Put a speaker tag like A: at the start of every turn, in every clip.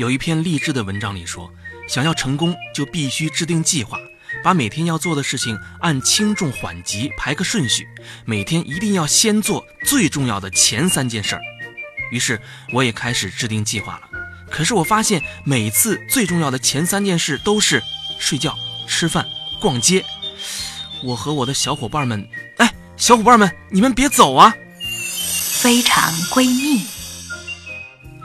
A: 有一篇励志的文章里说，想要成功就必须制定计划，把每天要做的事情按轻重缓急排个顺序，每天一定要先做最重要的前三件事儿。于是我也开始制定计划了。可是我发现每次最重要的前三件事都是睡觉、吃饭、逛街。我和我的小伙伴们，哎，小伙伴们，你们别走啊！
B: 非常闺蜜，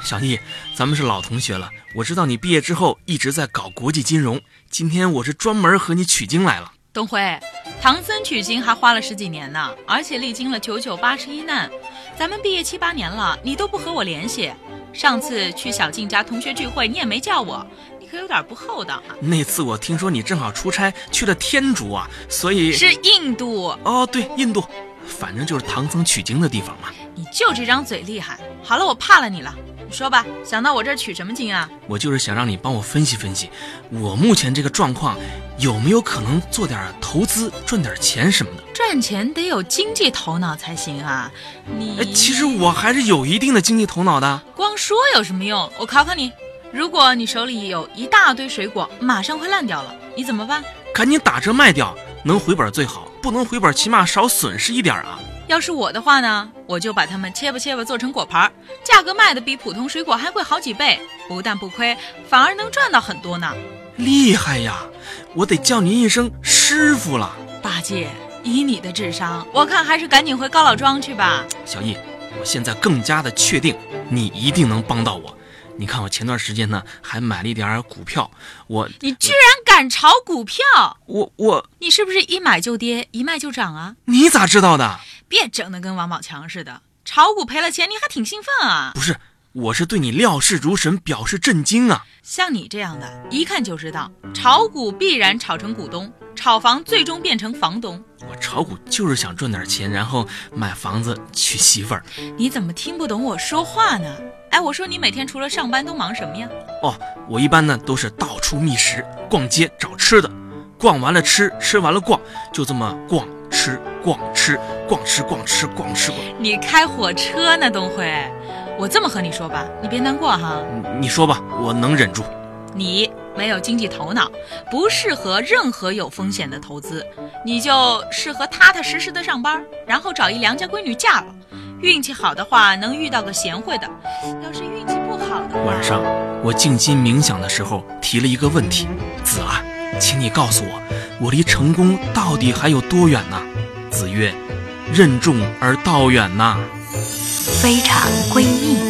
A: 小易，咱们是老同学了。我知道你毕业之后一直在搞国际金融，今天我是专门和你取经来了。
C: 东辉，唐僧取经还花了十几年呢，而且历经了九九八十一难。咱们毕业七八年了，你都不和我联系。上次去小静家同学聚会，你也没叫我，你可有点不厚道啊。
A: 那次我听说你正好出差去了天竺啊，所以
C: 是印度
A: 哦，对，印度，反正就是唐僧取经的地方嘛。
C: 你就这张嘴厉害。好了，我怕了你了。你说吧，想到我这儿取什么经啊？
A: 我就是想让你帮我分析分析，我目前这个状况有没有可能做点投资赚点钱什么的？
C: 赚钱得有经济头脑才行啊。你
A: 哎，其实我还是有一定的经济头脑的。
C: 光说有什么用？我考考你，如果你手里有一大堆水果，马上快烂掉了，你怎么办？
A: 赶紧打折卖掉，能回本最好，不能回本起码少损失一点啊。
C: 要是我的话呢，我就把它们切吧切吧做成果盘儿，价格卖的比普通水果还贵好几倍，不但不亏，反而能赚到很多呢。
A: 厉害呀！我得叫您一声师傅了。
C: 八戒，以你的智商，我看还是赶紧回高老庄去吧。
A: 小易，我现在更加的确定你一定能帮到我。你看我前段时间呢，还买了一点股票。我，
C: 你居然敢炒股票？
A: 我我，
C: 你是不是一买就跌，一卖就涨啊？
A: 你咋知道的？
C: 别整的跟王宝强似的，炒股赔了钱，你还挺兴奋啊？
A: 不是，我是对你料事如神，表示震惊啊！
C: 像你这样的，一看就知道，炒股必然炒成股东，炒房最终变成房东。
A: 我炒股就是想赚点钱，然后买房子娶媳妇儿。
C: 你怎么听不懂我说话呢？哎，我说你每天除了上班都忙什么呀？
A: 哦，我一般呢都是到处觅食，逛街找吃的，逛完了吃，吃完了逛，就这么逛。吃逛吃逛吃逛吃逛吃逛，
C: 你开火车呢，东辉？我这么和你说吧，你别难过哈。
A: 你说吧，我能忍住。
C: 你没有经济头脑，不适合任何有风险的投资，你就适合踏踏实实的上班，然后找一良家闺女嫁了。运气好的话，能遇到个贤惠的；要是运气不好的，
A: 晚上我静心冥想的时候提了一个问题：子啊，请你告诉我，我离成功到底还有多远呢？子曰：“任重而道远呐。”
B: 非常闺蜜。